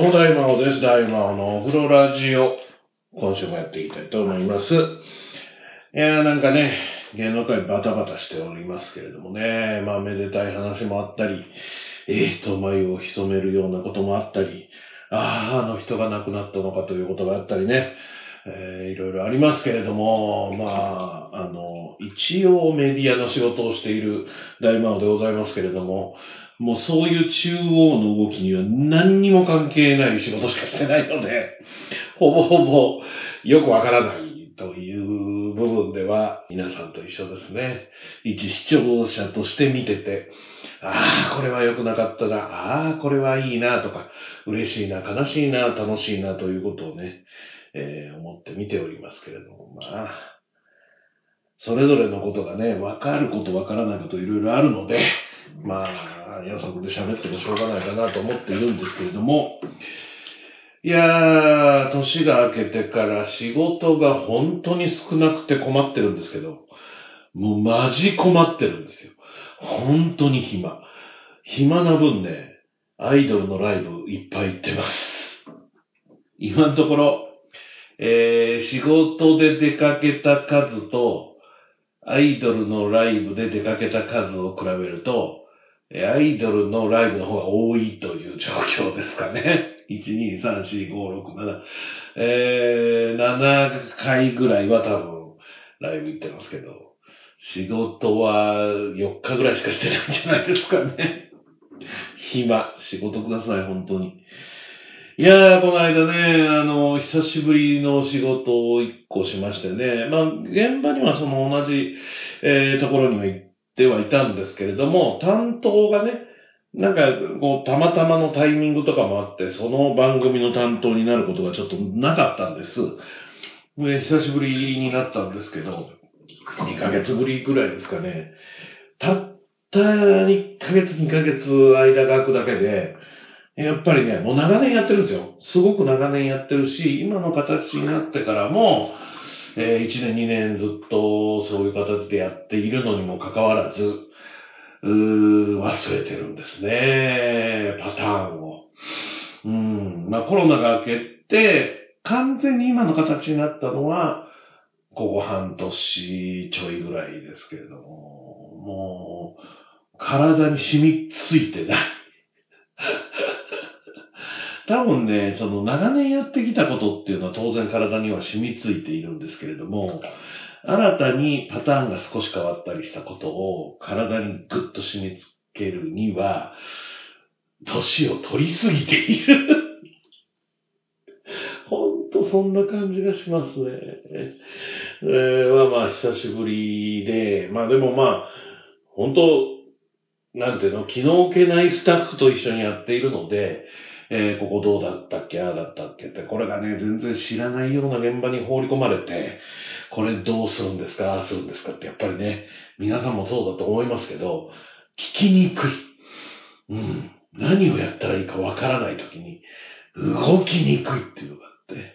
どうも大魔王です。大魔王のお風呂ラジオ。今週もやっていきたいと思います。いやーなんかね、芸能界バタバタしておりますけれどもね、まあめでたい話もあったり、えーと眉を潜めるようなこともあったり、ああ、あの人が亡くなったのかということがあったりね、えーいろいろありますけれども、まあ、あの、一応メディアの仕事をしている大魔王でございますけれども、もうそういう中央の動きには何にも関係ない仕事しかしてないので、ほぼほぼよくわからないという部分では皆さんと一緒ですね。一視聴者として見てて、ああ、これは良くなかったな、ああ、これはいいなとか、嬉しいな、悲しいな、楽しいなということをね、えー思って見ておりますけれども、まあ、それぞれのことがね、わかることわからないこといろいろあるので、まあ、予測で喋ってもしょうがないかなと思っているんですけれども、いやー、年が明けてから仕事が本当に少なくて困ってるんですけど、もうマジ困ってるんですよ。本当に暇。暇な分ね、アイドルのライブいっぱい行ってます。今のところ、えー、仕事で出かけた数と、アイドルのライブで出かけた数を比べると、アイドルのライブの方が多いという状況ですかね。1、2、3、4、5、6、7、えー、7回ぐらいは多分、ライブ行ってますけど、仕事は4日ぐらいしかしてないんじゃないですかね。暇、仕事ください、本当に。いやー、この間ね、あの、久しぶりの仕事を一個しましてね、まあ、現場にはその同じ、えーところには行ってはいたんですけれども、担当がね、なんか、こう、たまたまのタイミングとかもあって、その番組の担当になることがちょっとなかったんです。で久しぶりになったんですけど、2ヶ月ぶりぐらいですかね。たった1ヶ月、2ヶ月間が空くだけで、やっぱりね、もう長年やってるんですよ。すごく長年やってるし、今の形になってからも、え1年、2年ずっとそういう形でやっているのにもかかわらず、うー忘れてるんですね。パターンを。うん。まあコロナが明けて、完全に今の形になったのは、ここ半年ちょいぐらいですけれども、もう、体に染みついてない。多分ね、その長年やってきたことっていうのは当然体には染みついているんですけれども、新たにパターンが少し変わったりしたことを体にぐっと染みつけるには、年を取りすぎている。ほんとそんな感じがしますね。えー、まあまあ久しぶりで、まあでもまあ、本当なんていうの、気の置けないスタッフと一緒にやっているので、えーここどうだったっけ、ああだったっけって、これがね、全然知らないような現場に放り込まれて、これどうするんですか、ああするんですかって、やっぱりね、皆さんもそうだと思いますけど、聞きにくい。うん。何をやったらいいかわからないときに、動きにくいっていうのがあって、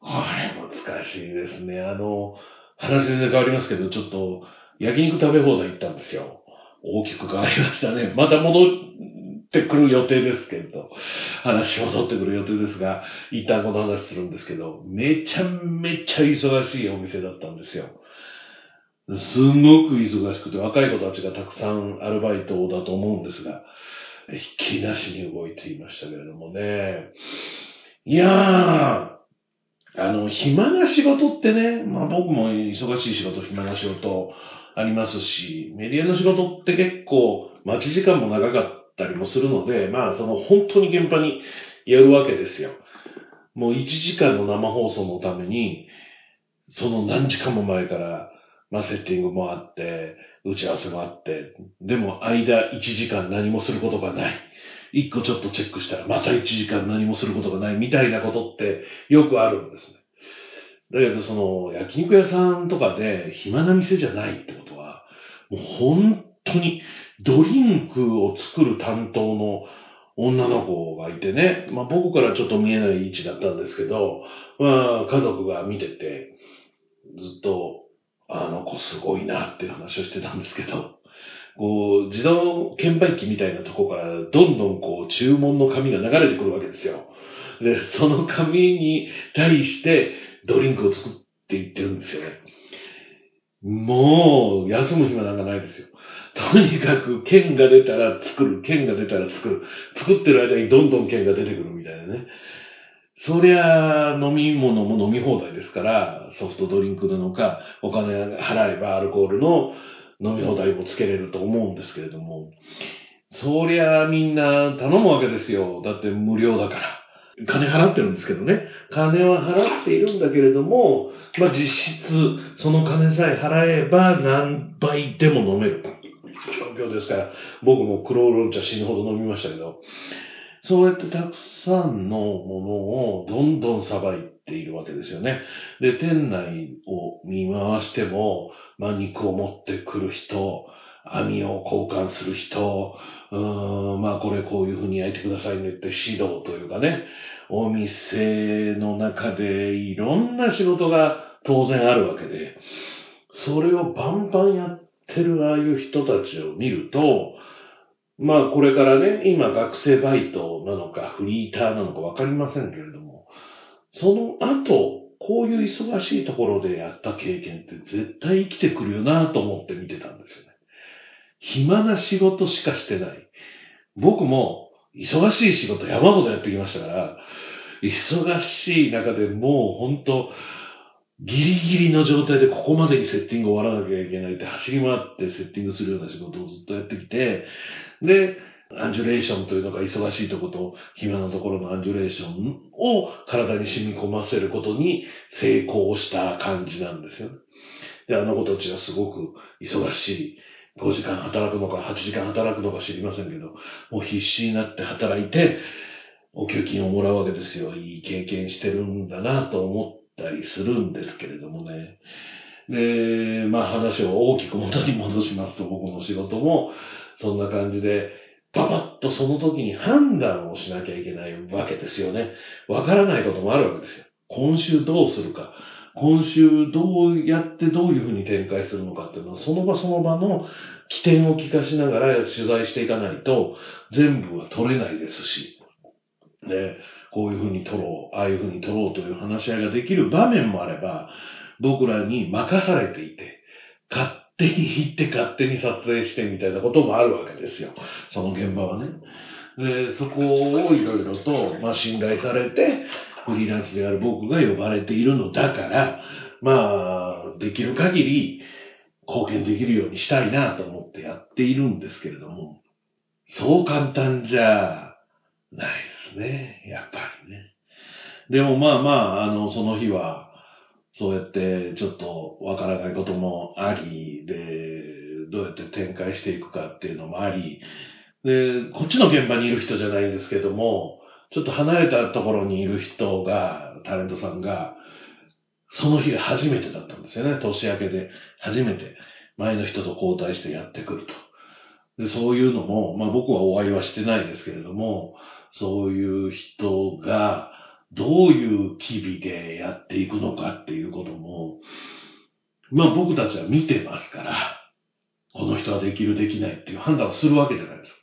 これ難しいですね。あの、話全然変わりますけど、ちょっと、焼肉食べ放題行ったんですよ。大きく変わりましたね。また戻ってくる予定ですけど、話戻ってくる予定ですが、一旦この話するんですけど、めちゃめちゃ忙しいお店だったんですよ。すんごく忙しくて、若い子たちがたくさんアルバイトだと思うんですが、ひっきなしに動いていましたけれどもね。いやー、あの、暇な仕事ってね、まあ僕も忙しい仕事、暇な仕事ありますし、メディアの仕事って結構待ち時間も長かったたりもするので、まあその本当に現場にやるわけですよ。もう1時間の生放送のために、その何時間も前から、まあセッティングもあって、打ち合わせもあって、でも間1時間何もすることがない。一個ちょっとチェックしたらまた1時間何もすることがないみたいなことってよくあるんですね。だけどその焼肉屋さんとかで暇な店じゃないってことは、もう本当にドリンクを作る担当の女の子がいてね、まあ僕からちょっと見えない位置だったんですけど、まあ家族が見てて、ずっとあの子すごいなっていう話をしてたんですけど、こう、自動券売機みたいなとこから、どんどんこう、注文の紙が流れてくるわけですよ。で、その紙に対して、ドリンクを作っていってるんですよね。もう、休む暇なんかないですよ。とにかく、剣が出たら作る、剣が出たら作る。作ってる間にどんどん剣が出てくるみたいなね。そりゃ、飲み物も飲み放題ですから、ソフトドリンクなのか、お金払えばアルコールの飲み放題もつけれると思うんですけれども、そりゃみんな頼むわけですよ。だって無料だから。金払ってるんですけどね。金は払っているんだけれども、まあ実質、その金さえ払えば何倍でも飲める状況ですから、僕もクローロン茶死ぬほど飲みましたけど、そうやってたくさんのものをどんどんさばいているわけですよね。で、店内を見回しても、まあ肉を持ってくる人、網を交換する人、うーん、まあこれこういう風に焼いてくださいねって指導というかね、お店の中でいろんな仕事が当然あるわけで、それをバンバンやってるああいう人たちを見ると、まあこれからね、今学生バイトなのかフリーターなのかわかりませんけれども、その後、こういう忙しいところでやった経験って絶対生きてくるよなと思って見てたんですよね。暇な仕事しかしてない。僕も忙しい仕事山ほどやってきましたから、忙しい中でもう本当ギリギリの状態でここまでにセッティング終わらなきゃいけないって走り回ってセッティングするような仕事をずっとやってきて、で、アンジュレーションというのが忙しいとこと暇なところのアンジュレーションを体に染み込ませることに成功した感じなんですよね。で、あの子たちはすごく忙しい。5時間働くのか8時間働くのか知りませんけど、もう必死になって働いて、お給金をもらうわけですよ。いい経験してるんだなと思ったりするんですけれどもね。で、まあ話を大きく元に戻しますと、僕の仕事もそんな感じで、パパッとその時に判断をしなきゃいけないわけですよね。わからないこともあるわけですよ。今週どうするか。今週どうやってどういうふうに展開するのかっていうのは、その場その場の起点を聞かしながら取材していかないと、全部は取れないですし、ね、こういうふうに取ろう、ああいうふうに取ろうという話し合いができる場面もあれば、僕らに任されていて、勝手に行って勝手に撮影してみたいなこともあるわけですよ。その現場はね。で、そこをいろいろと、まあ、信頼されて、フリーランスである僕が呼ばれているのだから、まあ、できる限り貢献できるようにしたいなと思ってやっているんですけれども、そう簡単じゃないですね。やっぱりね。でもまあまあ、あの、その日は、そうやってちょっとわからないこともあり、で、どうやって展開していくかっていうのもあり、で、こっちの現場にいる人じゃないんですけども、ちょっと離れたところにいる人が、タレントさんが、その日が初めてだったんですよね。年明けで初めて前の人と交代してやってくると。でそういうのも、まあ僕はお会いはしてないですけれども、そういう人がどういう機微でやっていくのかっていうことも、まあ僕たちは見てますから、この人はできるできないっていう判断をするわけじゃないですか。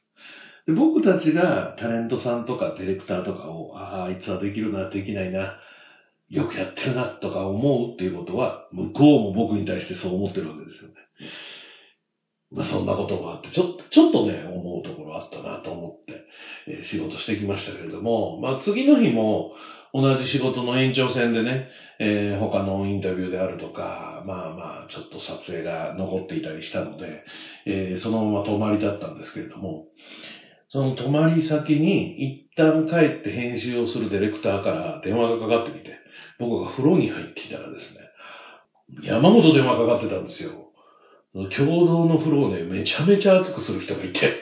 で僕たちがタレントさんとかディレクターとかを、ああ、あいつはできるな、できないな、よくやってるなとか思うっていうことは、向こうも僕に対してそう思ってるわけですよね。まあそんなこともあって、ちょっと、ちょっとね、思うところあったなと思って、えー、仕事してきましたけれども、まあ次の日も同じ仕事の延長線でね、えー、他のインタビューであるとか、まあまあちょっと撮影が残っていたりしたので、えー、そのまま泊まりだったんですけれども、その泊まり先に一旦帰って編集をするディレクターから電話がかかってきて、僕が風呂に入ってきたらですね、山ほど電話かかってたんですよ。共同の風呂をね、めちゃめちゃ熱くする人がいて、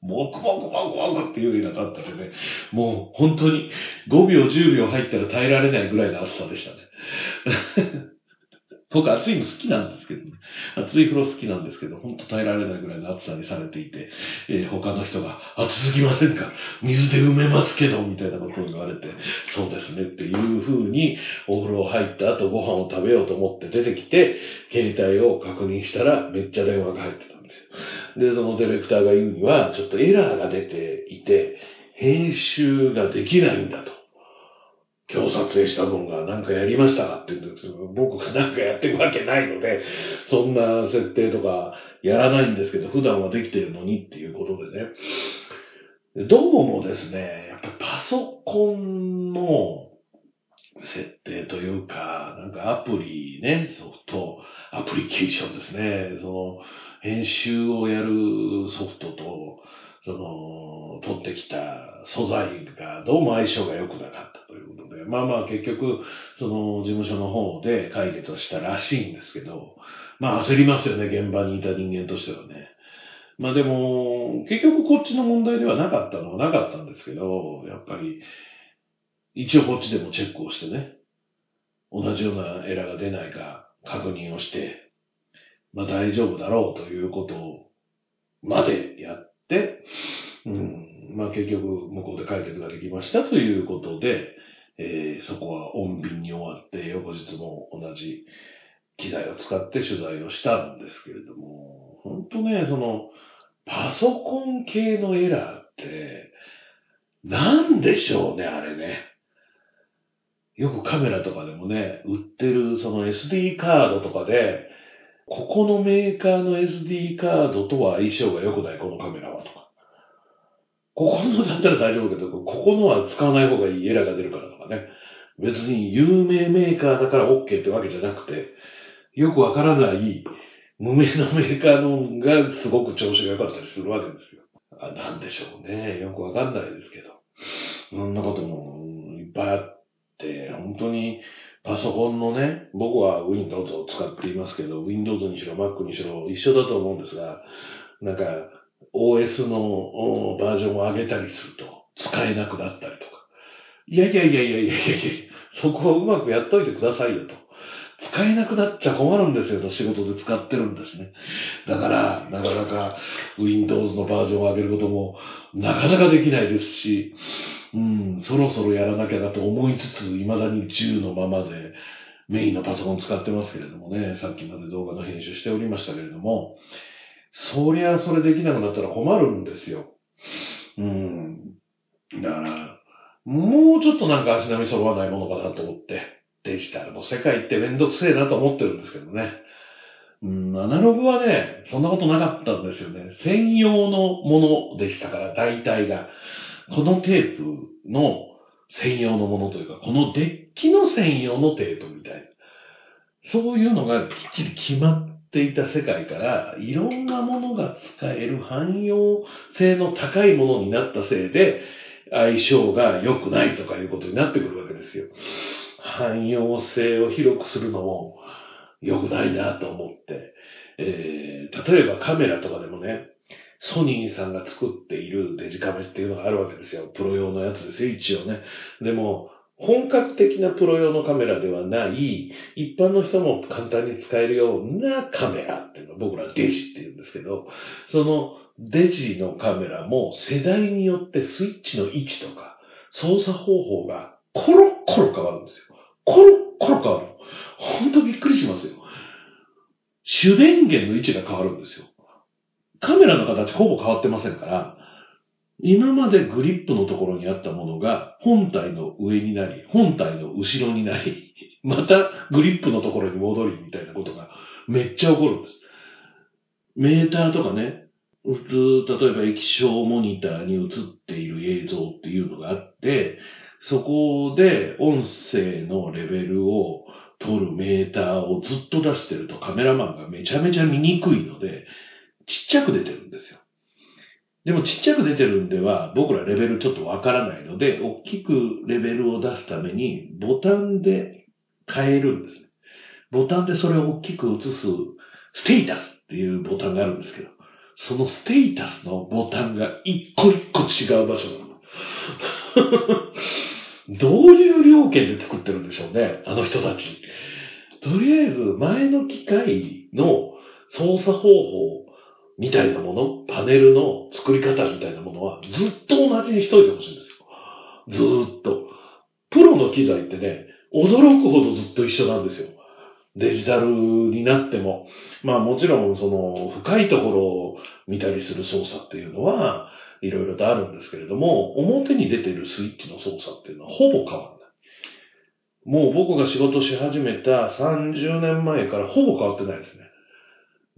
もくもくもくもくっていうようなったてね、もう本当に5秒10秒入ったら耐えられないぐらいの熱さでしたね。僕暑いの好きなんですけどね。暑い風呂好きなんですけど、ほんと耐えられないぐらいの暑さにされていて、えー、他の人が、暑すぎませんか？水で埋めますけど、みたいなことを言われて、そうですねっていう風に、お風呂入った後ご飯を食べようと思って出てきて、携帯を確認したらめっちゃ電話が入ってたんですよ。で、そのディレクターが言うには、ちょっとエラーが出ていて、編集ができないんだと。今日撮影した分が何かやりましたかって言うんですけど、僕が何かやってるわけないので、そんな設定とかやらないんですけど、普段はできてるのにっていうことでね。どうもですね、やっぱパソコンの設定というか、なんかアプリね、ソフト、アプリケーションですね。その、編集をやるソフトと、その、取ってきた素材がどうも相性が良くなかったということで、まあまあ結局、その事務所の方で解決をしたらしいんですけど、まあ焦りますよね、現場にいた人間としてはね。まあでも、結局こっちの問題ではなかったのはなかったんですけど、やっぱり、一応こっちでもチェックをしてね、同じようなエラーが出ないか確認をして、まあ大丈夫だろうということまでやって、うん、まあ結局向こうで解決ができましたということで、えー、そこは穏便に終わって、翌日も同じ機材を使って取材をしたんですけれども、本当ね、その、パソコン系のエラーって、なんでしょうね、あれね。よくカメラとかでもね、売ってるその SD カードとかで、ここのメーカーの SD カードとは相性が良くない、このカメラ。ここのだったら大丈夫けど、ここのは使わない方がいいエラーが出るからとかね。別に有名メーカーだから OK ってわけじゃなくて、よくわからない無名のメーカーのがすごく調子が良かったりするわけですよ。あなんでしょうね。よくわかんないですけど。そんなこともいっぱいあって、本当にパソコンのね、僕は Windows を使っていますけど、Windows にしろ Mac にしろ一緒だと思うんですが、なんか OS のバージョンを上げたりすると使えなくなったりとか。いやいやいやいやいやいやいや、そこはうまくやっといてくださいよと。使えなくなっちゃ困るんですよと仕事で使ってるんですね。だから、なかなか Windows のバージョンを上げることもなかなかできないですし、うん、そろそろやらなきゃなと思いつつ、未だに10のままでメインのパソコン使ってますけれどもね、さっきまで動画の編集しておりましたけれども、そりゃそれできなくなったら困るんですよ。うん。だから、もうちょっとなんか足並み揃わないものかなと思って、デジタルの世界ってめんどくせえなと思ってるんですけどね。うん、アナログはね、そんなことなかったんですよね。専用のものでしたから、大体が。このテープの専用のものというか、このデッキの専用のテープみたいな。そういうのがきっちり決まっていた世界から、いろんなものが使える汎用性の高いものになったせいで、相性が良くないとかいうことになってくるわけですよ。汎用性を広くするのも良くないなと思って、えー、例えばカメラとかでもね、ソニーさんが作っているデジカメっていうのがあるわけですよ。プロ用のやつですよ、一応ね。でも、本格的なプロ用のカメラではない、一般の人も簡単に使えるようなカメラっていうのを僕らデジって言うんですけど、そのデジのカメラも世代によってスイッチの位置とか操作方法がコロッコロ変わるんですよ。コロッコロ変わる。ほんとびっくりしますよ。主電源の位置が変わるんですよ。カメラの形ほぼ変わってませんから、今までグリップのところにあったものが本体の上になり、本体の後ろになり、またグリップのところに戻りみたいなことがめっちゃ起こるんです。メーターとかね、普通、例えば液晶モニターに映っている映像っていうのがあって、そこで音声のレベルを取るメーターをずっと出してるとカメラマンがめちゃめちゃ見にくいので、ちっちゃく出てるんですよ。でもちっちゃく出てるんでは、僕らレベルちょっとわからないので、大きくレベルを出すために、ボタンで変えるんです。ボタンでそれを大きく映す、ステータスっていうボタンがあるんですけど、そのステータスのボタンが一個一個違う場所なの。どういう料金で作ってるんでしょうね、あの人たち。とりあえず、前の機械の操作方法みたいなもの、パネルの作り方みたいなものは、ずっと同じにしといてほしいんですよ。ずーっと。プロの機材ってね、驚くほどずっと一緒なんですよ。デジタルになっても。まあもちろんその深いところを見たりする操作っていうのは、いろいろとあるんですけれども、表に出てるスイッチの操作っていうのはほぼ変わらない。もう僕が仕事し始めた30年前からほぼ変わってないですね。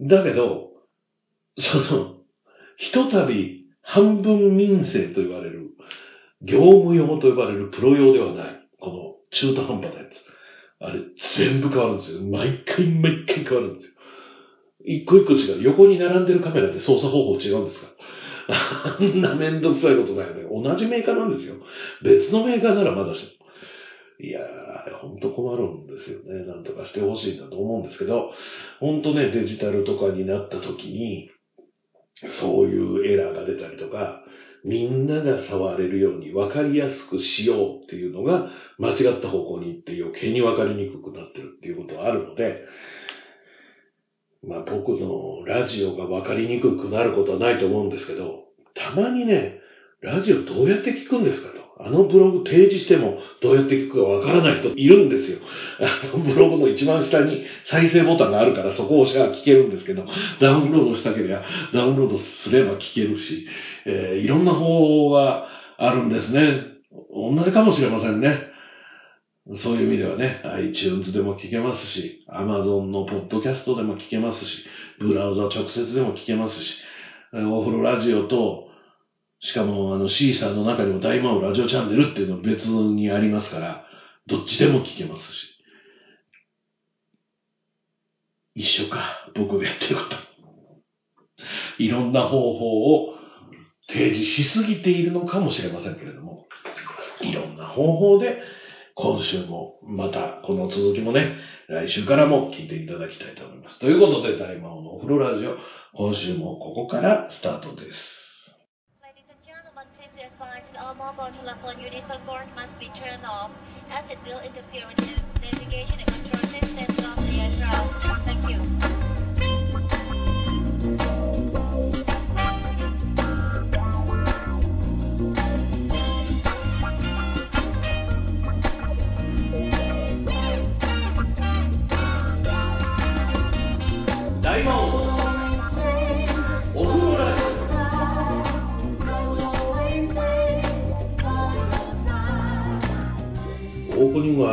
だけど、その、ひとたび半分民生と言われる、業務用と呼ばれるプロ用ではない、この中途半端なやつ。あれ、全部変わるんですよ。毎回毎回変わるんですよ。一個一個違う。横に並んでるカメラで操作方法違うんですかあんなめんどくさいことないよね。同じメーカーなんですよ。別のメーカーならまだしも。いやー、ほんと困るんですよね。なんとかしてほしいなと思うんですけど、ほんとね、デジタルとかになった時に、そういうエラーが出たりとか、みんなが触れるように分かりやすくしようっていうのが間違った方向に行って余計に分かりにくくなってるっていうことはあるので、まあ僕のラジオが分かりにくくなることはないと思うんですけど、たまにね、ラジオどうやって聞くんですかと。あのブログ提示してもどうやって聞くかわからない人いるんですよ。あのブログの一番下に再生ボタンがあるからそこを押しゃ聞けるんですけど、ダウンロードしたければダウンロードすれば聞けるし、えー、いろんな方法があるんですね。同じかもしれませんね。そういう意味ではね、iTunes でも聞けますし、Amazon のポッドキャストでも聞けますし、ブラウザ直接でも聞けますし、お風呂ラジオとしかも、あの、C さんの中にも大魔王ラジオチャンネルっていうのは別にありますから、どっちでも聞けますし。一緒か、僕がやってること。いろんな方法を提示しすぎているのかもしれませんけれども、いろんな方法で、今週も、また、この続きもね、来週からも聞いていただきたいと思います。ということで、大魔王のお風呂ラジオ、今週もここからスタートです。Mobile telephone unit support must be turned off as it will interfere with the navigation and control systems of the aircraft. Thank you.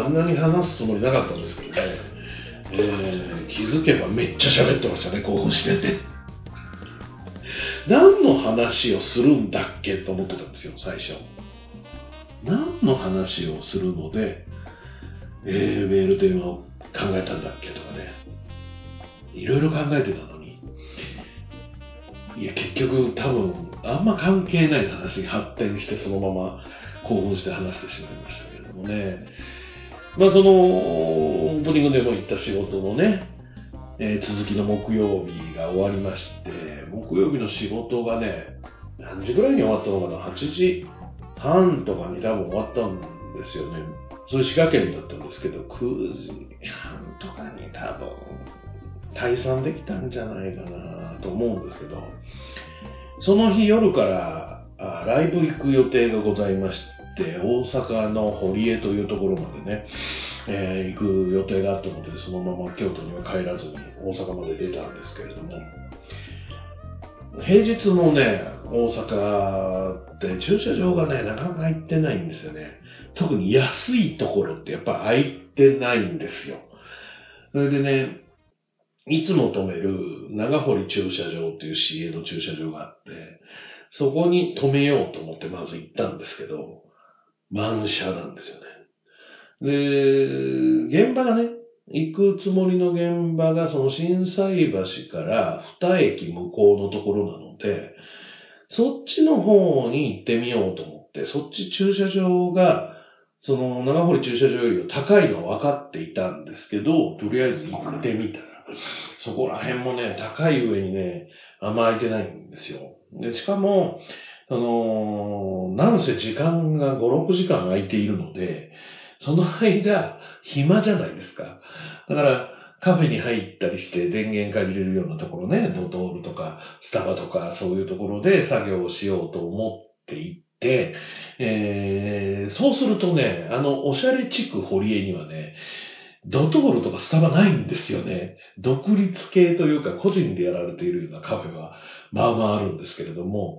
あんなに話すつもりなかったんですけどね、えー、気づけばめっちゃ喋ってましたね、興奮してね。何の話をするんだっけと思ってたんですよ、最初。何の話をするので、えー、メール電話を考えたんだっけとかね。いろいろ考えてたのに。いや、結局多分、あんま関係ない話に発展してそのまま興奮して話してしまいましたけれどもね。まあその、オープニングでも言った仕事のね、えー、続きの木曜日が終わりまして、木曜日の仕事がね、何時ぐらいに終わったのかな ?8 時半とかに多分終わったんですよね。それ滋賀県だったんですけど、9時半とかに多分退散できたんじゃないかなと思うんですけど、その日夜からあライブ行く予定がございまして、って大阪の堀江というところまでね、えー、行く予定があったので、そのまま京都には帰らずに大阪まで出たんですけれども、平日のね、大阪って駐車場がね、なかなか空いてないんですよね。特に安いところってやっぱ空いてないんですよ。それでね、いつも止める長堀駐車場っていう市営の駐車場があって、そこに止めようと思ってまず行ったんですけど、満車なんですよね。で、現場がね、行くつもりの現場がその震災橋から二駅向こうのところなので、そっちの方に行ってみようと思って、そっち駐車場が、その長堀駐車場より高いのは分かっていたんですけど、とりあえず行ってみたら、そこら辺もね、高い上にね、あんま空いてないんですよ。で、しかも、あの、なんせ時間が5、6時間空いているので、その間、暇じゃないですか。だから、カフェに入ったりして電源借りれるようなところね、ドトールとかスタバとかそういうところで作業をしようと思っていって、えー、そうするとね、あの、おしゃれ地区堀江にはね、ドトールとかスタバないんですよね。独立系というか個人でやられているようなカフェは、まあまああるんですけれども、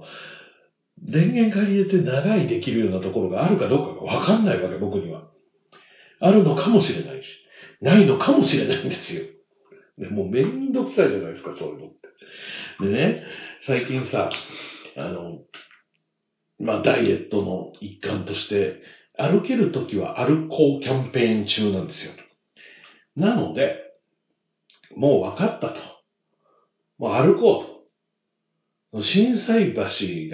電源借り入れて長いできるようなところがあるかどうかがわかんないわけ、僕には。あるのかもしれないし、ないのかもしれないんですよ。ね、もうめんどくさいじゃないですか、そういうのって。でね、最近さ、あの、まあ、ダイエットの一環として、歩けるときは歩こうキャンペーン中なんですよ。なので、もう分かったと。もう歩こうと。震災橋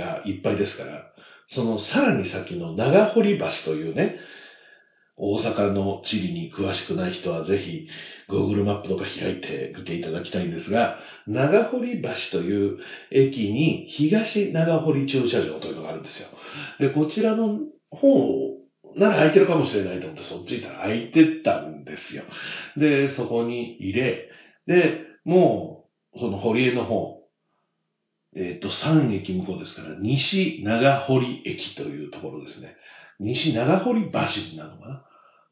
がいっぱいですから、そのさらに先の長堀橋というね、大阪の地理に詳しくない人はぜひ Google マップとか開いて見ていただきたいんですが、長堀橋という駅に東長堀駐車場というのがあるんですよ。で、こちらの方なら空いてるかもしれないと思ってそっち行ったら空いてたんですよ。で、そこに入れ、で、もう、その堀江の方、えっ、ー、と、3駅向こうですから、西長堀駅というところですね。西長堀橋なのかな？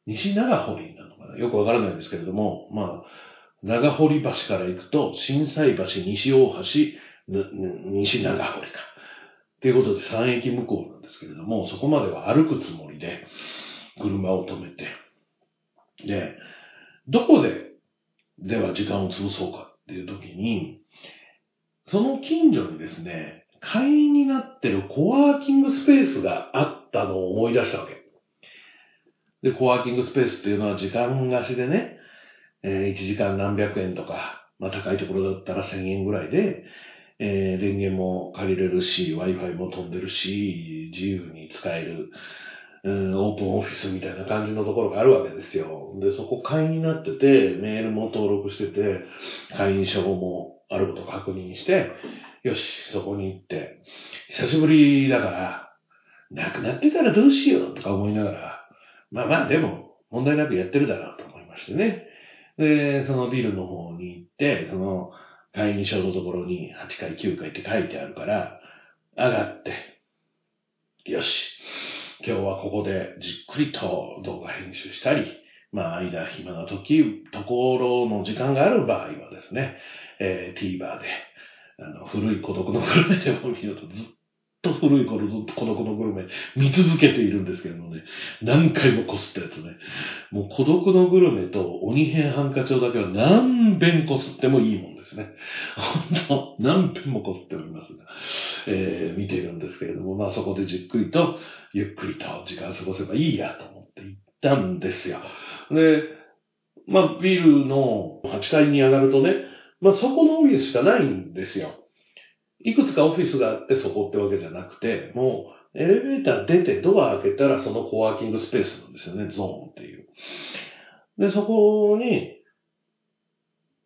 西長堀なのかな？よくわからないんですけれども、まあ、長堀橋から行くと、震災橋、西大橋、西長堀か。ということで3駅向こうなんですけれども、そこまでは歩くつもりで、車を止めて、で、どこで、では時間を潰そうかっていう時に、その近所にですね、会員になってるコワーキングスペースがあったのを思い出したわけ。で、コワーキングスペースっていうのは時間貸しでね、えー、1時間何百円とか、まあ高いところだったら1000円ぐらいで、えー、電源も借りれるし、Wi-Fi も飛んでるし、自由に使える、うん、オープンオフィスみたいな感じのところがあるわけですよ。で、そこ会員になってて、メールも登録してて、会員証もあることを確認して、よし、そこに行って、久しぶりだから、なくなってたらどうしようとか思いながら、まあまあでも、問題なくやってるだろうと思いましてね。で、そのビルの方に行って、その、会議所のところに8回9回って書いてあるから、上がって、よし、今日はここでじっくりと動画編集したり、まあ、間暇な時、ところの時間がある場合はですね、えー、TVer で、あの、古い孤独のグルメでも見るとずっと古い孤独のグルメ見続けているんですけれどもね、何回もこすったやつね。もう孤独のグルメと鬼編ハンカチョウだけは何遍こすってもいいもんですね。本当何遍もこすっておりますが、えー、見ているんですけれども、まあそこでじっくりと、ゆっくりと時間過ごせばいいやと思って行ったんですよ。で、まあビルの8階に上がるとね、まあそこのオフィスしかないんですよ。いくつかオフィスがあってそこってわけじゃなくて、もうエレベーター出てドア開けたらそのコワーキングスペースなんですよね、ゾーンっていう。で、そこに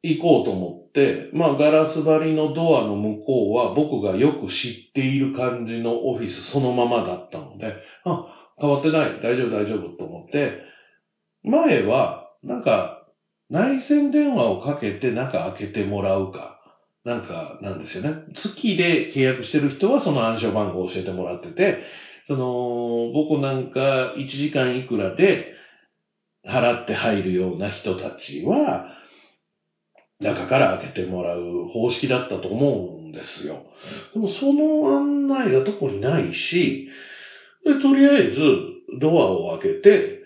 行こうと思って、まあガラス張りのドアの向こうは僕がよく知っている感じのオフィスそのままだったので、あ、変わってない、大丈夫大丈夫と思って、前はなんか内線電話をかけて中開けてもらうか、なんか、なんですよね。月で契約してる人はその暗証番号を教えてもらってて、その、僕なんか1時間いくらで払って入るような人たちは、中から開けてもらう方式だったと思うんですよ。でもその案内がどこにないし、でとりあえずドアを開けて、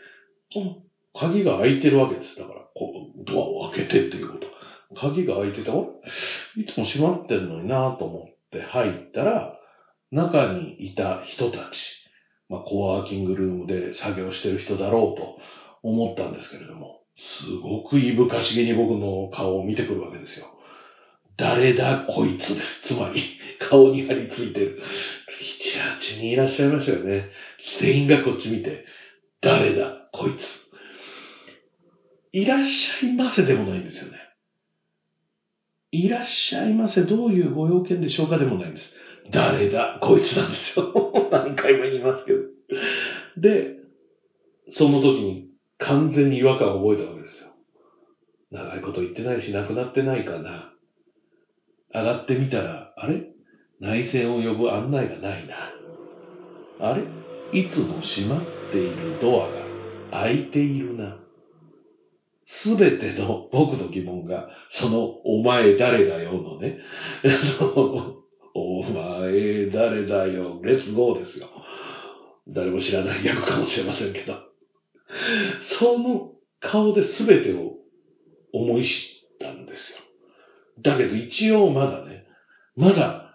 鍵が開いてるわけです。だから、こうドアを開けてっていうこと。鍵が開いてたいつも閉まってんのになと思って入ったら、中にいた人たち、まあ、コワーキングルームで作業してる人だろうと思ったんですけれども、すごくいぶかしげに僕の顔を見てくるわけですよ。誰だこいつです。つまり、顔に張り付いてる。7、8人いらっしゃいましたよね。全員がこっち見て、誰だこいつ。いらっしゃいませでもないんですよね。いらっしゃいませ、どういうご用件でしょうかでもないんです。誰だこいつなんですよ。何回も言いますけど。で、その時に完全に違和感を覚えたわけですよ。長いこと言ってないし、亡くなってないかな。上がってみたら、あれ？内戦を呼ぶ案内がないな。あれ？いつも閉まっているドアが開いているな。すべての僕の疑問が、その、お前誰だよのね、お前誰だよ、レッツゴーですよ。誰も知らない役かもしれませんけど。その顔で全てを思い知ったんですよ。だけど一応まだね、まだ、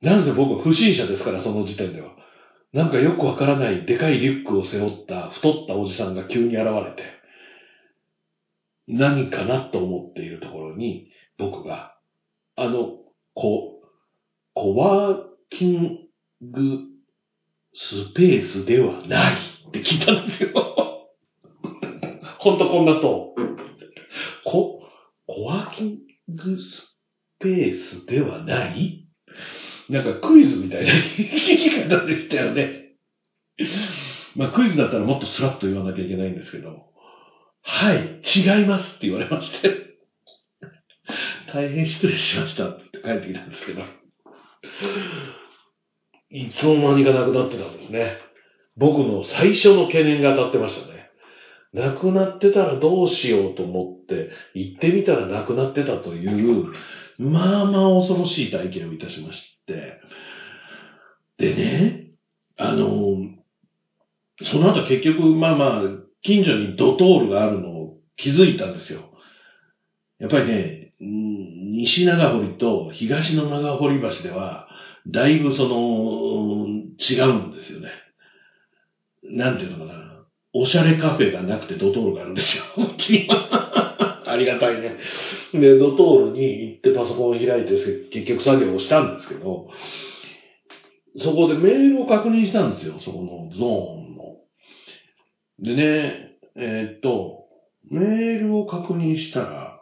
なんせ僕は不審者ですから、その時点では。なんかよくわからないでかいリュックを背負った太ったおじさんが急に現れて、何かなと思っているところに、僕が、あの、こ、コワーキングスペースではないって聞いたんですよ。ほんとこんなと。こ、コワーキングスペースではない？なんかクイズみたいな聞き方でしたよね。まあクイズだったらもっとスラッと言わなきゃいけないんですけど、はい、違いますって言われまして、大変失礼しましたって帰ってきたんですけど、いつの間にかなくなってたんですね。僕の最初の懸念が当たってましたね。なくなってたらどうしようと思って、行ってみたらなくなってたという、まあまあ恐ろしい体験をいたしまして。でね、あの、その後結局、まあまあ、近所にドトールがあるのを気づいたんですよ。やっぱりね、西長堀と東の長堀橋では、だいぶその、違うんですよね。なんていうのかな。おしゃれカフェがなくてドトールがあるんですよ。ありがたいね。で、ドトールに行ってパソコンを開いて結局作業をしたんですけど、そこでメールを確認したんですよ。そこのゾーン。でね、えー、っと、メールを確認したら、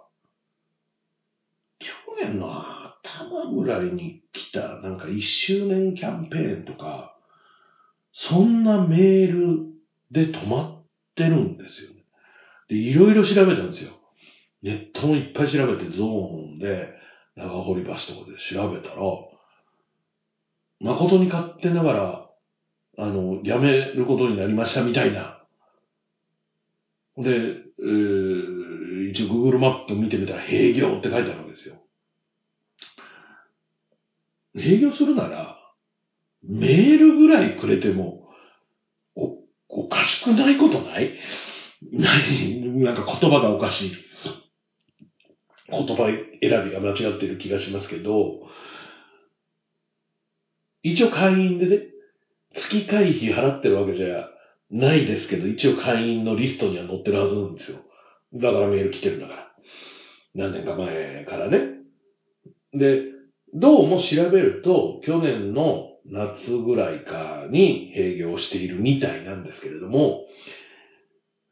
去年の頭ぐらいに来た、なんか1周年キャンペーンとか、そんなメールで止まってるんですよね。で、いろいろ調べたんですよ。ネットもいっぱい調べて、ゾーンで、長堀橋とかで調べたら、誠に勝手ながら、あの、辞めることになりましたみたいな。で、えー、一応 Google マップ見てみたら、閉業って書いてあるわけですよ。営業するなら、メールぐらいくれても、おおかしくないことない？何 なんか言葉がおかしい。言葉選びが間違ってる気がしますけど、一応会員でね、月会費払ってるわけじゃないですけど、一応会員のリストには載ってるはずなんですよ。だからメール来てるんだから。何年か前からね。で、どうも調べると、去年の夏ぐらいかに営業しているみたいなんですけれども、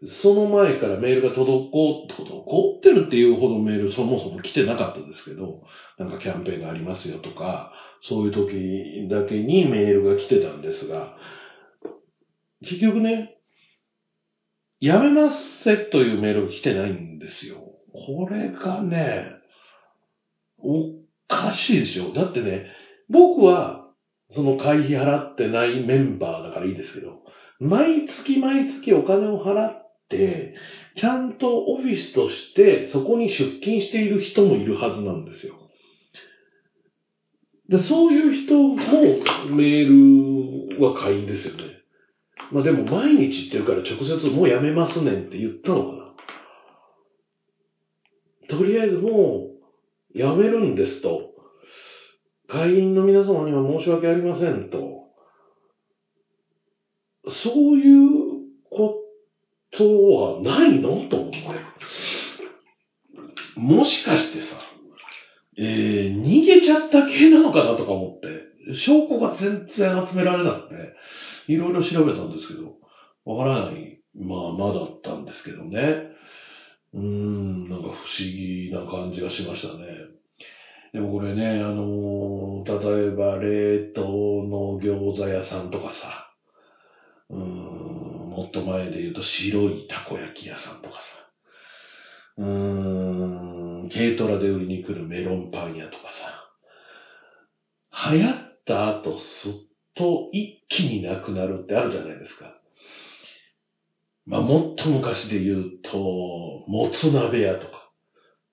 その前からメールが滞、滞ってるっていうほどメールそもそも来てなかったんですけど、なんかキャンペーンがありますよとか、そういう時だけにメールが来てたんですが、結局ね、やめますせというメールが来てないんですよ。これがね、おかしいでしょ。だってね、僕はその会費払ってないメンバーだからいいですけど、毎月毎月お金を払って、ちゃんとオフィスとしてそこに出勤している人もいるはずなんですよ。でそういう人もメールは会員ですよね。まあでも毎日言ってるから直接もうやめますねんって言ったのかな。とりあえずもうやめるんですと。会員の皆様には申し訳ありませんと。そういうことはないの？と思って。もしかしてさ、えー、逃げちゃった系なのかな？とか思って、証拠が全然集められなくて、いろいろ調べたんですけど、わからない、まあ、まだったんですけどね。うーん、なんか不思議な感じがしましたね。でもこれね、あの、例えば冷凍の餃子屋さんとかさ、うーん、もっと前で言うと白いたこ焼き屋さんとかさ、うーん、軽トラで売りに来るメロンパン屋とかさ、流行った後すっと一気になくなるってあるじゃないですか。まあ、もっと昔で言うと、もつ鍋屋とか、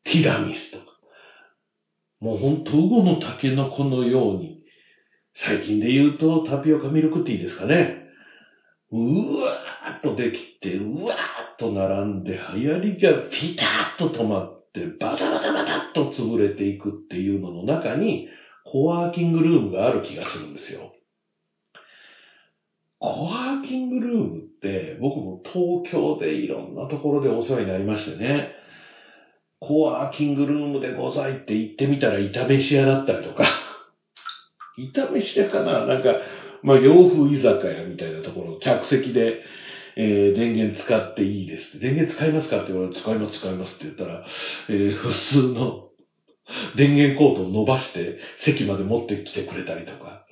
ティラミスとか、もうほんと、ウゴのタケノコのように、最近で言うとタピオカミルクティーですかね。うわーっとできて、うわーっと並んで、流行りがピタッと止まって、バタバタバタッと潰れていくっていうのの中に、コワーキングルームがある気がするんですよ。コワーキングルームって、僕も東京でいろんなところでお世話になりましてね。コワーキングルームでございって言ってみたら、炒飯屋だったりとか。炒飯屋かな？なんか、まあ、洋風居酒屋みたいなところ、客席で、えー、電源使っていいですって。電源使いますか？って言われて、使います、使いますって言ったら、えー、普通の電源コードを伸ばして席まで持ってきてくれたりとか。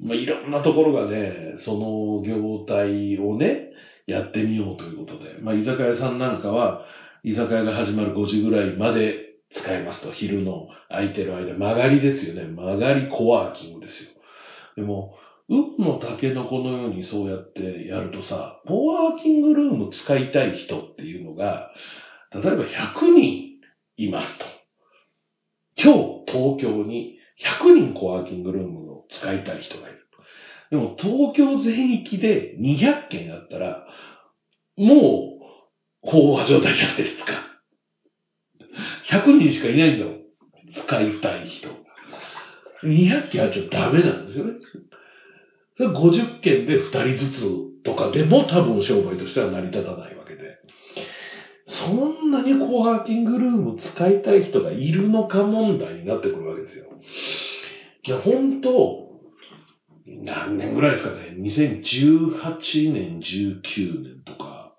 まあ、いろんなところがね、その業態をね、やってみようということで。まあ、居酒屋さんなんかは、居酒屋が始まる5時ぐらいまで使えますと。昼の空いてる間、曲がりですよね。曲がりコワーキングですよ。でも、運のタケノコのようにそうやってやるとさ、コワーキングルーム使いたい人っていうのが、例えば100人いますと。今日東京に100人コワーキングルームを使いたい人がいる。でも東京全域で200件あったら、もう飽和状態じゃないですか。100人しかいないんだもん。使いたい人。200件あっちゃダメなんですよね。50件で2人ずつとかでも多分商売としては成り立たない。そんなにコワーキングルーム使いたい人がいるのか問題になってくるわけですよ。いや、本当何年ぐらいですかね？2018年、19年とか、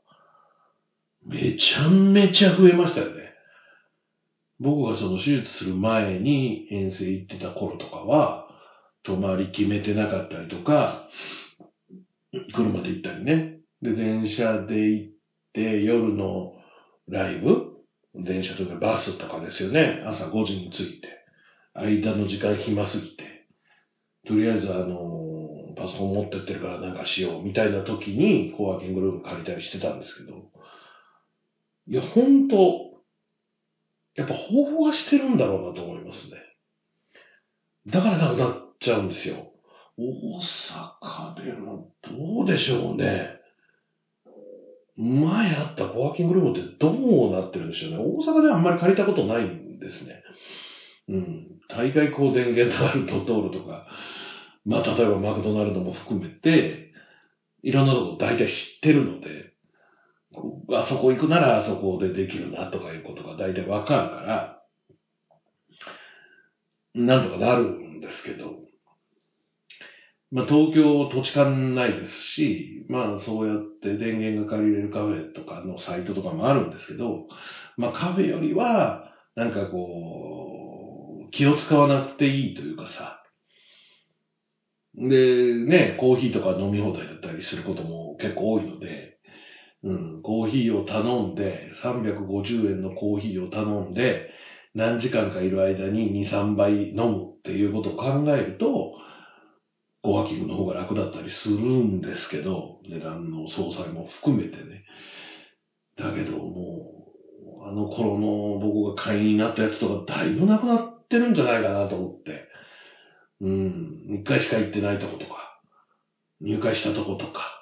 めちゃめちゃ増えましたよね。僕がその手術する前に遠征行ってた頃とかは、泊まり決めてなかったりとか、車で行ったりね。で、電車で行って、夜のライブ？電車とかバスとかですよね。朝5時に着いて。間の時間暇すぎて。とりあえずあの、パソコン持ってってるからなんかしようみたいな時にコワーキングルーム借りたりしてたんですけど。いや、ほんと、やっぱ豊富はしてるんだろうなと思いますね。だからなくなっちゃうんですよ。大阪でもどうでしょうね。前あったコワーキングルームってどうなってるんでしょうね。大阪ではあんまり借りたことないんですね。うん。大概こう電源があるドトールとか、まあ例えばマクドナルドも含めて、いろんなとこ大体知ってるので、あそこ行くならあそこでできるなとかいうことが大体わかるから、なんとかなるんですけど、まあ東京土地勘ないですし、まあそうやって電源が借りれるカフェとかのサイトとかもあるんですけど、まあカフェよりは、なんかこう、気を使わなくていいというかさ、で、ね、コーヒーとか飲み放題だったりすることも結構多いので、うん、コーヒーを頼んで、350円のコーヒーを頼んで、何時間かいる間に2、3杯飲むっていうことを考えると、コワーキングの方が楽だったりするんですけど、値段の総裁も含めてね。だけどもう、あの頃の僕が会員になったやつとかだいぶなくなってるんじゃないかなと思って。うん、一回しか行ってないとことか、入会したとことか、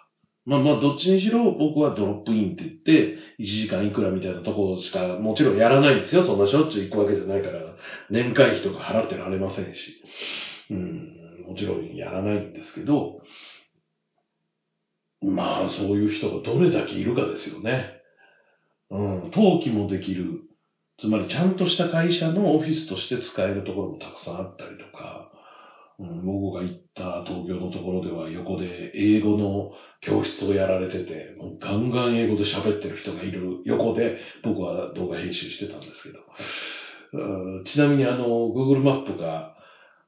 まあまあ、どっちにしろ僕はドロップインって言って、1時間いくらみたいなところしかもちろんやらないんですよ。そんなしょっちゅう行くわけじゃないから、年会費とか払ってられませんし。うん、もちろんやらないんですけど、まあ、そういう人がどれだけいるかですよね。うん、登記もできる。つまり、ちゃんとした会社のオフィスとして使えるところもたくさんあったりとか、うん、僕が行った東京のところでは横で英語の教室をやられてて、もうガンガン英語で喋ってる人がいる横で僕は動画編集してたんですけど、うん、ちなみにあの、Google マップが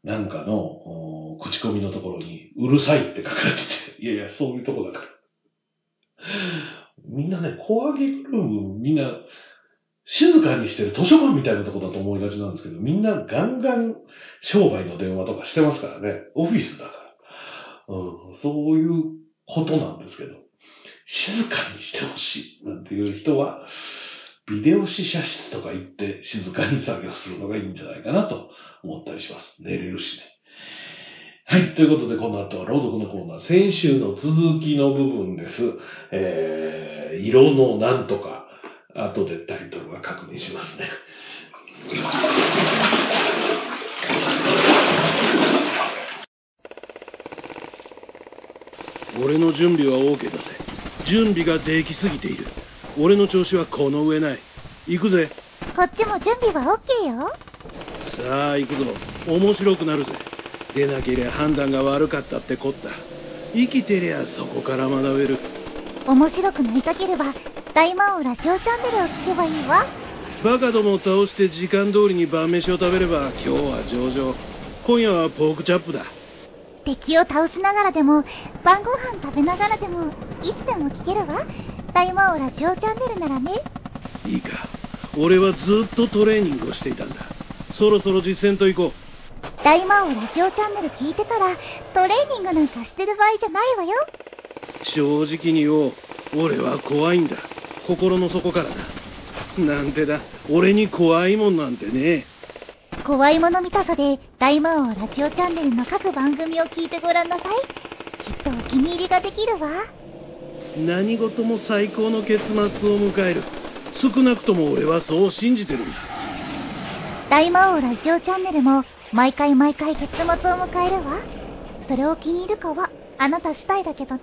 なんかの口コミのところにうるさいって書かれてて、いやいや、そういうとこだから。みんなね、コワーキングルームみんな静かにしてる図書館みたいなとこだと思いがちなんですけど、みんなガンガン商売の電話とかしてますからね。オフィスだから。うん、そういうことなんですけど。静かにしてほしいなんていう人は、ビデオ試写室とか行って静かに作業するのがいいんじゃないかなと思ったりします。寝れるしね。はい。ということで、この後は朗読のコーナー。先週の続きの部分です。えー、色のなんとか。後でタイトルは確認しますね。俺の準備は OK だぜ。準備ができすぎている。俺の調子はこの上ない。行くぜ。こっちも準備は OK よ。さあ、行くぞ。面白くなるぜ。出なけりゃ判断が悪かったってこった。生きてりゃそこから学べる。面白くなりたければ、大魔王ラジオチャンネルを聞けばいいわ。バカどもを倒して時間通りに晩飯を食べれば今日は上々。今夜はポークチャップだ。敵を倒しながらでも、晩ご飯食べながらでも、いつでも聞けるわ。大魔王ラジオチャンネルならね。いいか。俺はずっとトレーニングをしていたんだ。そろそろ実践と行こう。大魔王ラジオチャンネル聞いてたら、トレーニングなんかしてる場合じゃないわよ。正直に言おう。俺は怖いんだ。心の底からだ。なんてだ。俺に怖いもんなんてね。怖いもの見たさで、大魔王ラジオチャンネルの各番組を聞いてごらんなさい。きっとお気に入りができるわ。何事も最高の結末を迎える。少なくとも俺はそう信じてるんだ。大魔王ラジオチャンネルも毎回毎回結末を迎えるわ。それを気に入るかは、あなた次第だけどね。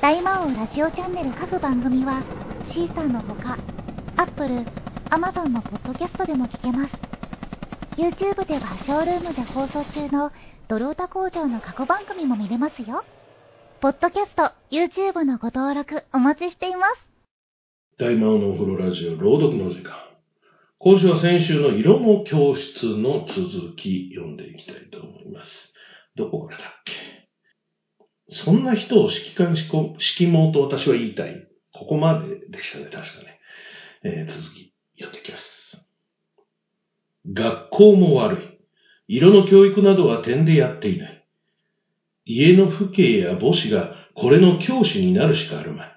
大魔王ラジオチャンネル各番組は、シーサーのほか、Apple、Amazon のポッドキャストでも聞けます。YouTube ではショールームで放送中のドルオタ工場の過去番組も見れますよ。ポッドキャスト、YouTube のご登録お待ちしています。大魔王のお風呂ラジオ朗読の時間。今週は先週の色の教室の続き読んでいきたいと思います。どこからだっけ？そんな人を指揮官指揮網と私は言いたい。ここまででしたね、確かね。えー、続き読んでいきます。学校も悪い。色の教育などは点でやっていない。家の父兄や母子がこれの教師になるしかあるまい。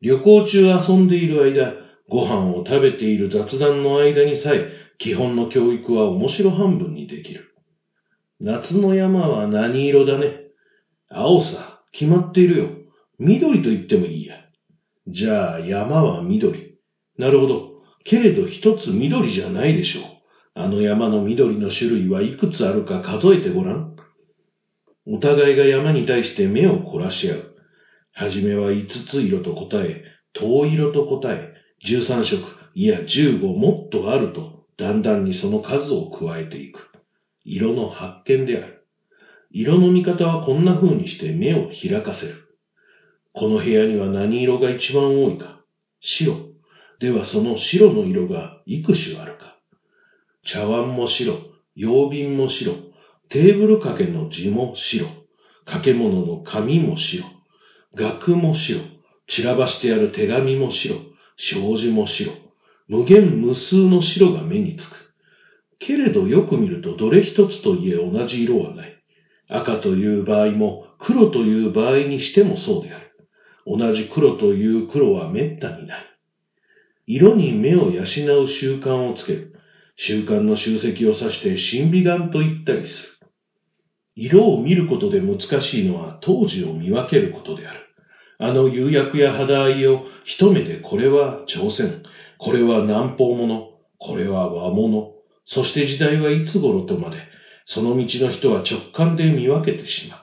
旅行中遊んでいる間、ご飯を食べている雑談の間にさえ、基本の教育は面白半分にできる。夏の山は何色だね。青さ、決まっているよ。緑と言ってもいいや。じゃあ山は緑。なるほど。けれど一つ緑じゃないでしょう。あの山の緑の種類はいくつあるか数えてごらん。お互いが山に対して目を凝らし合う。はじめは五つ色と答え、遠色と答え、13色、いや15もっとあると、だんだんにその数を加えていく。色の発見である。色の見方はこんな風にして目を開かせる。この部屋には何色が一番多いか白。ではその白の色が幾種あるか。茶碗も白、曜瓶も白、テーブル掛けの字も白、掛け物の紙も白、額も白、散らばしてある手紙も白、障子も白。無限無数の白が目につく。けれどよく見るとどれ一つといえ同じ色はない。赤という場合も黒という場合にしてもそうである。同じ黒という黒は滅多にない。色に目を養う習慣をつける。習慣の集積を指して神美眼と言ったりする。色を見ることで難しいのは当時を見分けることである。あの釉薬や肌合いを一目でこれは朝鮮、これは南方物、これは和物、そして時代はいつ頃とまで、その道の人は直感で見分けてしまう。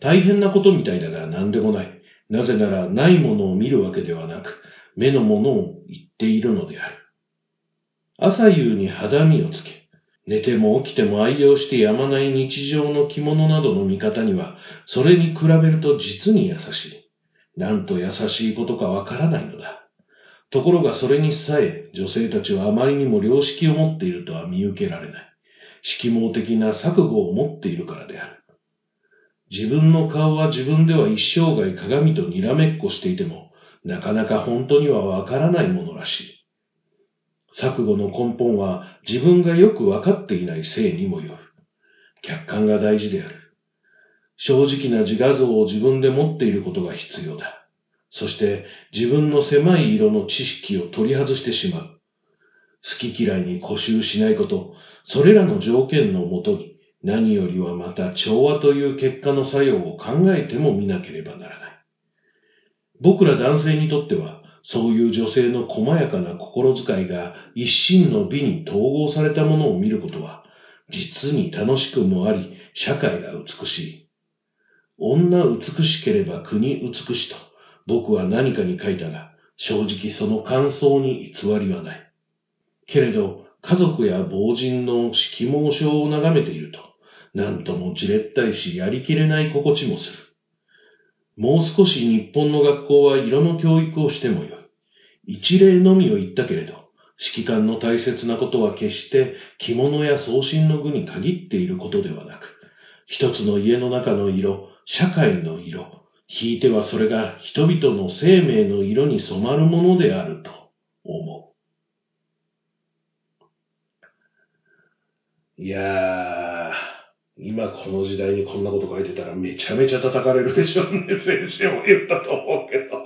大変なことみたいだが何でもない。なぜならないものを見るわけではなく、目のものを言っているのである。朝夕に肌身をつけ、寝ても起きても愛用してやまない日常の着物などの見方には、それに比べると実に優しい。なんと優しいことかわからないのだ。ところがそれにさえ女性たちはあまりにも良識を持っているとは見受けられない。色盲的な錯誤を持っているからである。自分の顔は自分では一生涯鏡とにらめっこしていても、なかなか本当にはわからないものらしい。錯誤の根本は自分がよくわかっていない性にもよる。客観が大事である。正直な自画像を自分で持っていることが必要だ。そして自分の狭い色の知識を取り外してしまう。好き嫌いに固執しないこと、それらの条件のもとに何よりはまた調和という結果の作用を考えても見なければならない。僕ら男性にとっては、そういう女性の細やかな心遣いが一心の美に統合されたものを見ることは、実に楽しくもあり、社会が美しい。女美しければ国美しと、僕は何かに書いたが、正直その感想に偽りはない。けれど、家族や亡人の色毛書を眺めていると、なんともじれったいしやりきれない心地もする。もう少し日本の学校は色の教育をしてもよ。一例のみを言ったけれど、指揮官の大切なことは決して着物や送信の具に限っていることではなく、一つの家の中の色、社会の色、ひいてはそれが人々の生命の色に染まるものであると思う。いやー、今この時代にこんなこと書いてたらめちゃめちゃ叩かれるでしょうね。先生も言ったと思うけど。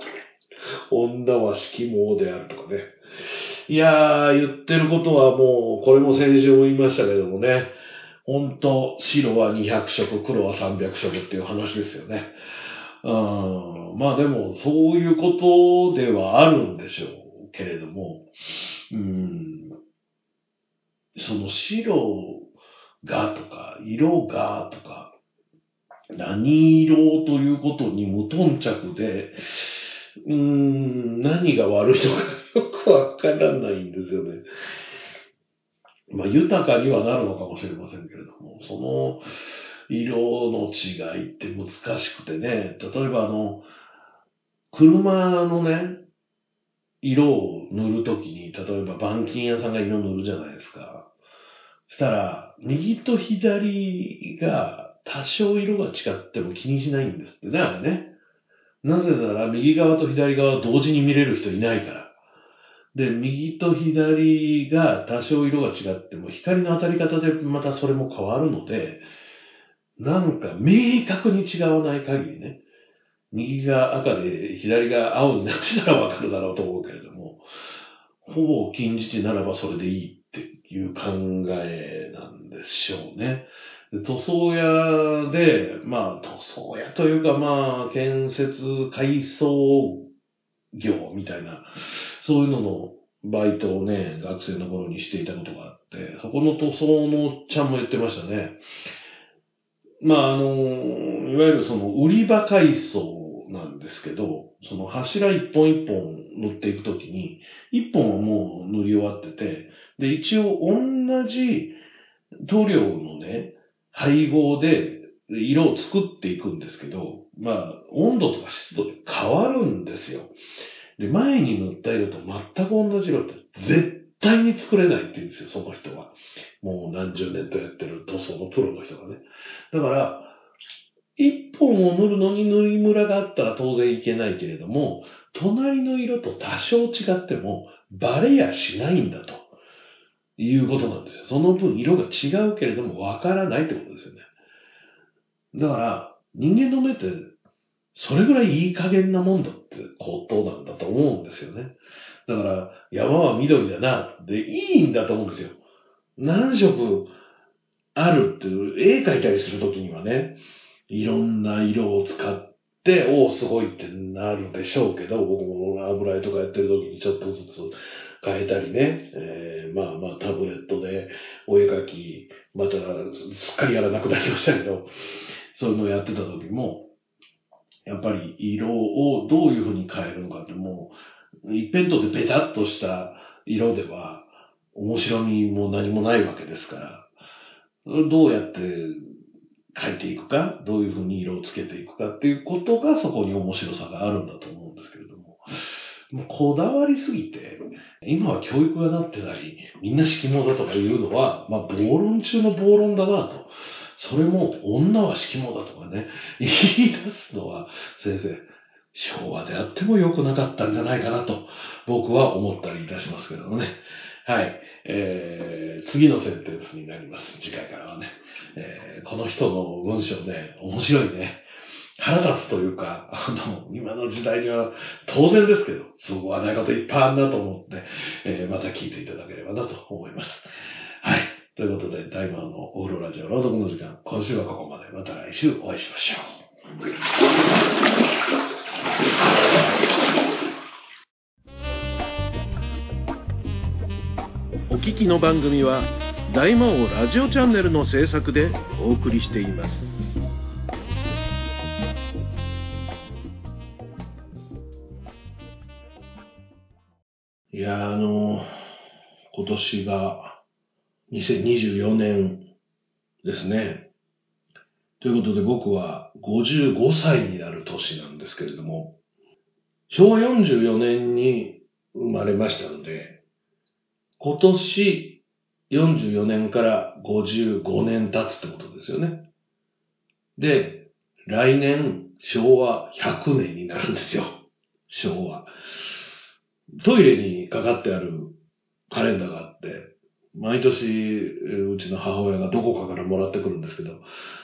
女は色盲であるとかね。いやー、言ってることはもう、これも先週も言いましたけどもね。本当白は200色、黒は300色っていう話ですよね。うん、まあでも、そういうことではあるんでしょうけれども、うん、その白がとか、色がとか、何色ということに無頓着で、うーん、何が悪いのかよくわからないんですよね。まあ、豊かにはなるのかもしれませんけれども、その色の違いって難しくてね、例えばあの、車のね、色を塗るときに、例えば板金屋さんが色塗るじゃないですか。そしたら、右と左が多少色が違っても気にしないんですってね、あれね。なぜなら右側と左側同時に見れる人いないから。で、右と左が多少色が違っても光の当たり方でまたそれも変わるので、なんか明確に違わない限りね、右が赤で左が青になってたらわかるだろうと思うけれども、ほぼ近似値ならばそれでいいっていう考えなんでしょうね。塗装屋で、まあ塗装屋というかまあ建設改装業みたいな、そういうののバイトをね、学生の頃にしていたことがあって、そこの塗装のおっちゃんも言ってましたね。まあ、あの、いわゆるその売り場改装なんですけど、その柱一本一本塗っていくときに、一本はもう塗り終わってて、で、一応同じ塗料のね、配合で色を作っていくんですけど、まあ、温度とか湿度で変わるんですよ。で、前に塗った色と全く同じ色って絶対に作れないって言うんですよ、その人は。もう何十年とやってる塗装のプロの人がね。だから、一本を塗るのに塗りムラがあったら当然いけないけれども、隣の色と多少違ってもバレやしないんだということなんですよ。その分色が違うけれどもわからないってことですよね。だから、人間の目ってそれぐらいいい加減なもんだってことなんだと思うんですよね。だから、山は緑だな、でいいんだと思うんですよ。何色あるっていう、絵描いたりするときにはね、いろんな色を使って、おお、すごいってなるでしょうけど、僕も油絵とかやってるときにちょっとずつ変えたりね、えー、まあまあタブレットでお絵描き、またすっかりやらなくなりましたけど、そういうのをやってた時も、やっぱり色をどういうふうに変えるのかってもう、一辺倒でベタっとした色では面白みも何もないわけですから、どうやって変えていくか、どういうふうに色をつけていくかっていうことがそこに面白さがあるんだと思うんですけれど、もうこだわりすぎて、今は教育がなってない、みんな色盲だとかいうのは、まあ暴論中の暴論だなと。それも女は色盲だとかね、言い出すのは、先生、昭和であっても良くなかったんじゃないかなと、僕は思ったりいたしますけどね。はい。えー、次のセンテンスになります。次回からはね。えーこの人の文章ね、面白いね。腹立つというか、あの、今の時代には当然ですけど、そうはないこといっぱいあるなと思って、えーまた聞いていただければなと思います。はい。ということで、大魔王のお風呂ラジオ朗読の時間、今週はここまで。また来週お会いしましょう。お聞きの番組は大魔王ラジオチャンネルの制作でお送りしていますいや、あの、今年が2024年ですね。ということで僕は55歳になる年なんですけれども、昭和44年に生まれましたので、今年44年から55年経つってことですよね。で、来年昭和100年になるんですよ。昭和。トイレにかかってあるカレンダーがあって、毎年、うちの母親がどこかからもらってくるんですけど、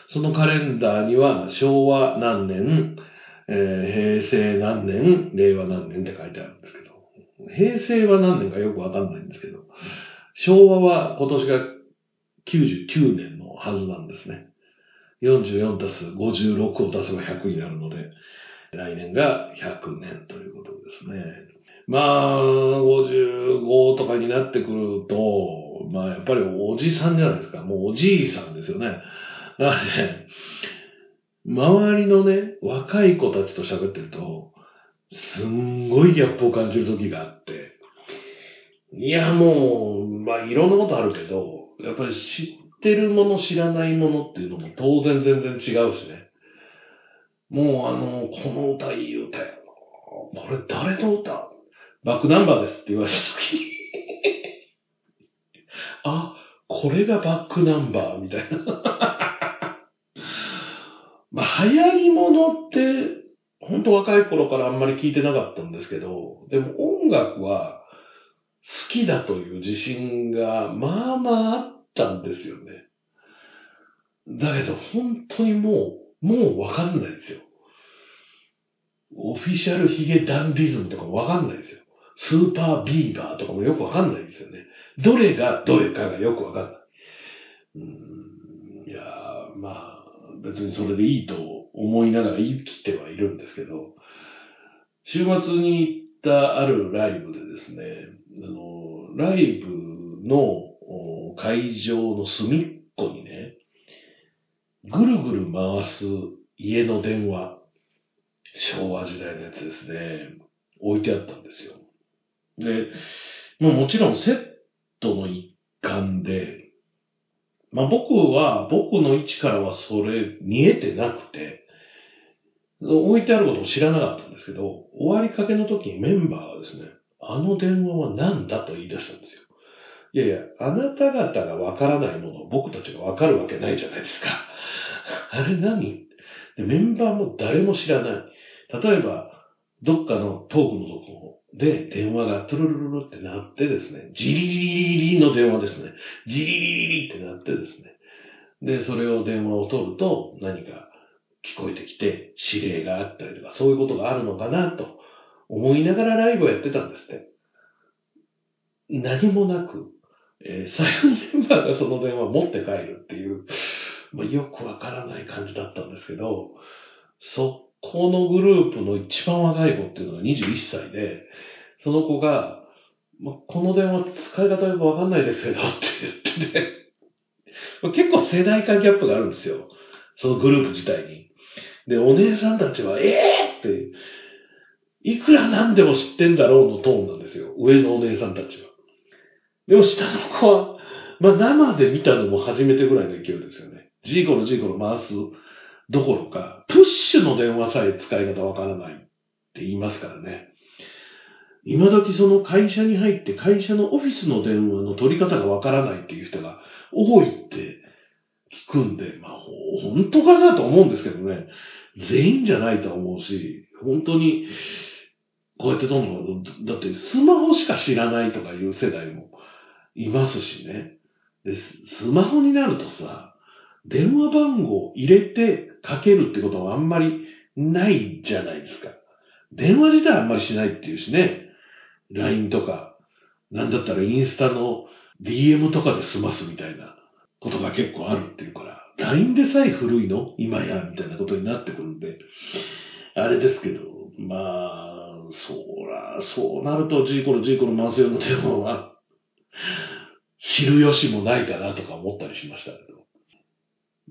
そのカレンダーには昭和何年、えー平成何年、令和何年って書いてあるんですけど、平成は何年かよくわかんないんですけど、昭和は今年が99年のはずなんですね。44たす56を足せば100になるので、来年が100年ということですね。まあ、55とかになってくると、まあやっぱりおじさんじゃないですか。もうおじいさんですよね。だからね、周りのね、若い子たちと喋ってると、すんごいギャップを感じる時があって、いやもう、まあいろんなことあるけど、やっぱり知ってるもの知らないものっていうのも当然全然違うしね。もうあの、この歌いい歌。これ誰の歌？バックナンバーですって言われた時に あ、これがバックナンバーみたいな。まあ流行り物って、本当若い頃からあんまり聞いてなかったんですけど、でも音楽は好きだという自信がまあまああったんですよね。だけど本当にもう、もうわかんないですよ。オフィシャルヒゲダンディズムとかわかんないですよ。スーパービーバーとかもよくわかんないですよね。どれがどれかがよくわかんない。うーんいやまあ、別にそれでいいと思いながら生きてはいるんですけど、週末に行ったあるライブでですね、あの、ライブの会場の隅っこにね、ぐるぐる回す家の電話、昭和時代のやつですね、置いてあったんですよ。で、もうもちろんセットの一環で、まあ僕は、僕の位置からはそれ見えてなくて、置いてあることも知らなかったんですけど、終わりかけの時にメンバーがですね、あの電話は何だと言い出したんですよ。いやいや、あなた方がわからないものを僕たちがわかるわけないじゃないですか。あれ何？でメンバーも誰も知らない。例えば、どっかのトークのところで電話がトゥルルルルってなってですね、ジリリリリの電話ですね。ジリリリリってなってですね。で、それを電話を取ると何か聞こえてきて指令があったりとかそういうことがあるのかなと思いながらライブをやってたんですって。何もなく、えー最後にメンバーがその電話を持って帰るっていう、まあ、よくわからない感じだったんですけど、そこのグループの一番若い子っていうのが21歳で、その子が、ま、この電話使い方よくわかんないですけどって言ってて、ま結構世代間ギャップがあるんですよ。そのグループ自体に。で、お姉さんたちは、ええー、って、いくらなんでも知ってんだろうのトーンなんですよ。上のお姉さんたちは。でも下の子は、まあ生で見たのも初めてぐらいの勢いですよね。ジーコロジーコロ回すどころか、プッシュの電話さえ使い方わからないって言いますからね。今時その会社に入って会社のオフィスの電話の取り方がわからないっていう人が多いって聞くんで、まあほ本当かなと思うんですけどね。全員じゃないと思うし、本当に、こうやってどんどん、だってスマホしか知らないとかいう世代もいますしね。で、スマホになるとさ、電話番号入れてかけるってことはあんまりないじゃないですか。電話自体あんまりしないっていうしね。LINE とか、なんだったらインスタの DM とかで済ますみたいなことが結構あるっていうから、LINE でさえ古いの？今や、みたいなことになってくるんで、あれですけど、まあ、そうら、そうなるとジーコのジーコのマンセヨの電話は、知る由もないかなとか思ったりしましたけど。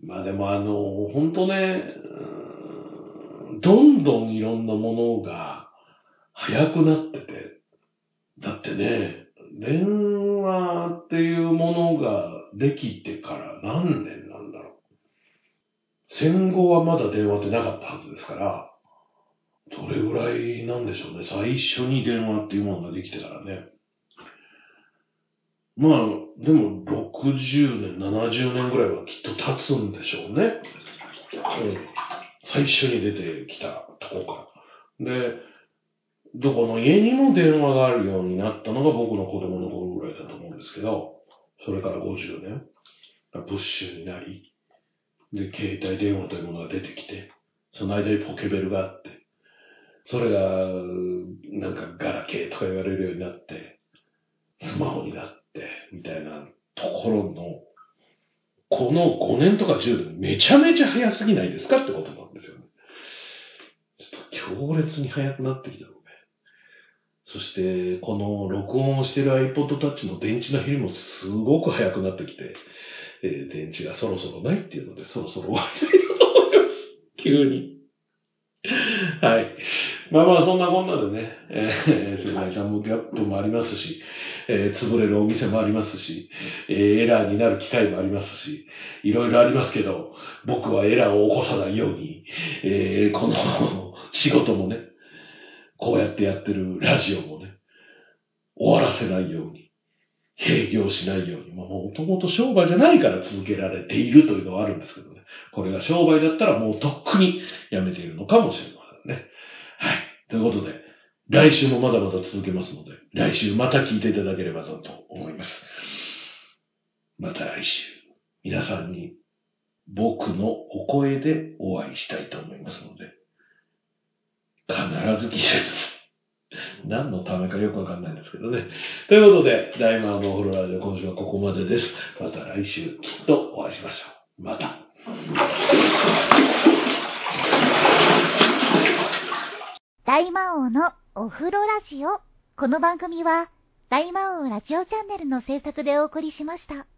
まあでもあの、本当ね、どんどんいろんなものが早くなってて、だってね、電話っていうものができてから何年なんだろう。戦後はまだ電話ってなかったはずですから、どれぐらいなんでしょうね。最初に電話っていうものができてからね。まあ、でも60年、70年ぐらいはきっと経つんでしょうね。うん、最初に出てきたとこか。で、どこの家にも電話があるようになったのが僕の子供の頃ぐらいだと思うんですけど、それから50年、プッシュになり、で、携帯電話というものが出てきて、その間にポケベルがあって、それが、なんかガラケーとか言われるようになって、スマホになって、みたいなところの、この5年とか10年、めちゃめちゃ早すぎないですかってことなんですよね。ちょっと強烈に早くなってきたのね。そして、この録音をしてる iPod Touch の電池の減りもすごく早くなってきて、えー、電池がそろそろないっていうので、そろそろ終わりたいと思います。急に。はい。まあまあ、そんなこんなでね、えー、世界ジャムギャップもありますし、えー、潰れるお店もありますし、えー、エラーになる機会もありますし、いろいろありますけど、僕はエラーを起こさないように、えー、この 仕事もね、こうやってやってるラジオもね、終わらせないように、営業しないように、まあ、もともと商売じゃないから続けられているというのはあるんですけどね。これが商売だったらもうとっくにやめているのかもしれませんね。はい。ということで、来週もまだまだ続けますので、来週また聞いていただければと思います。また来週、皆さんに僕のお声でお会いしたいと思いますので、必ず聞いてください。何のためかよくわかんないんですけどね。ということで、大魔王のお風呂ラジオ今週はここまでです。また来週きっとお会いしましょう。また。大魔王のお風呂ラジオ。この番組は大魔王ラジオチャンネルの制作でお送りしました。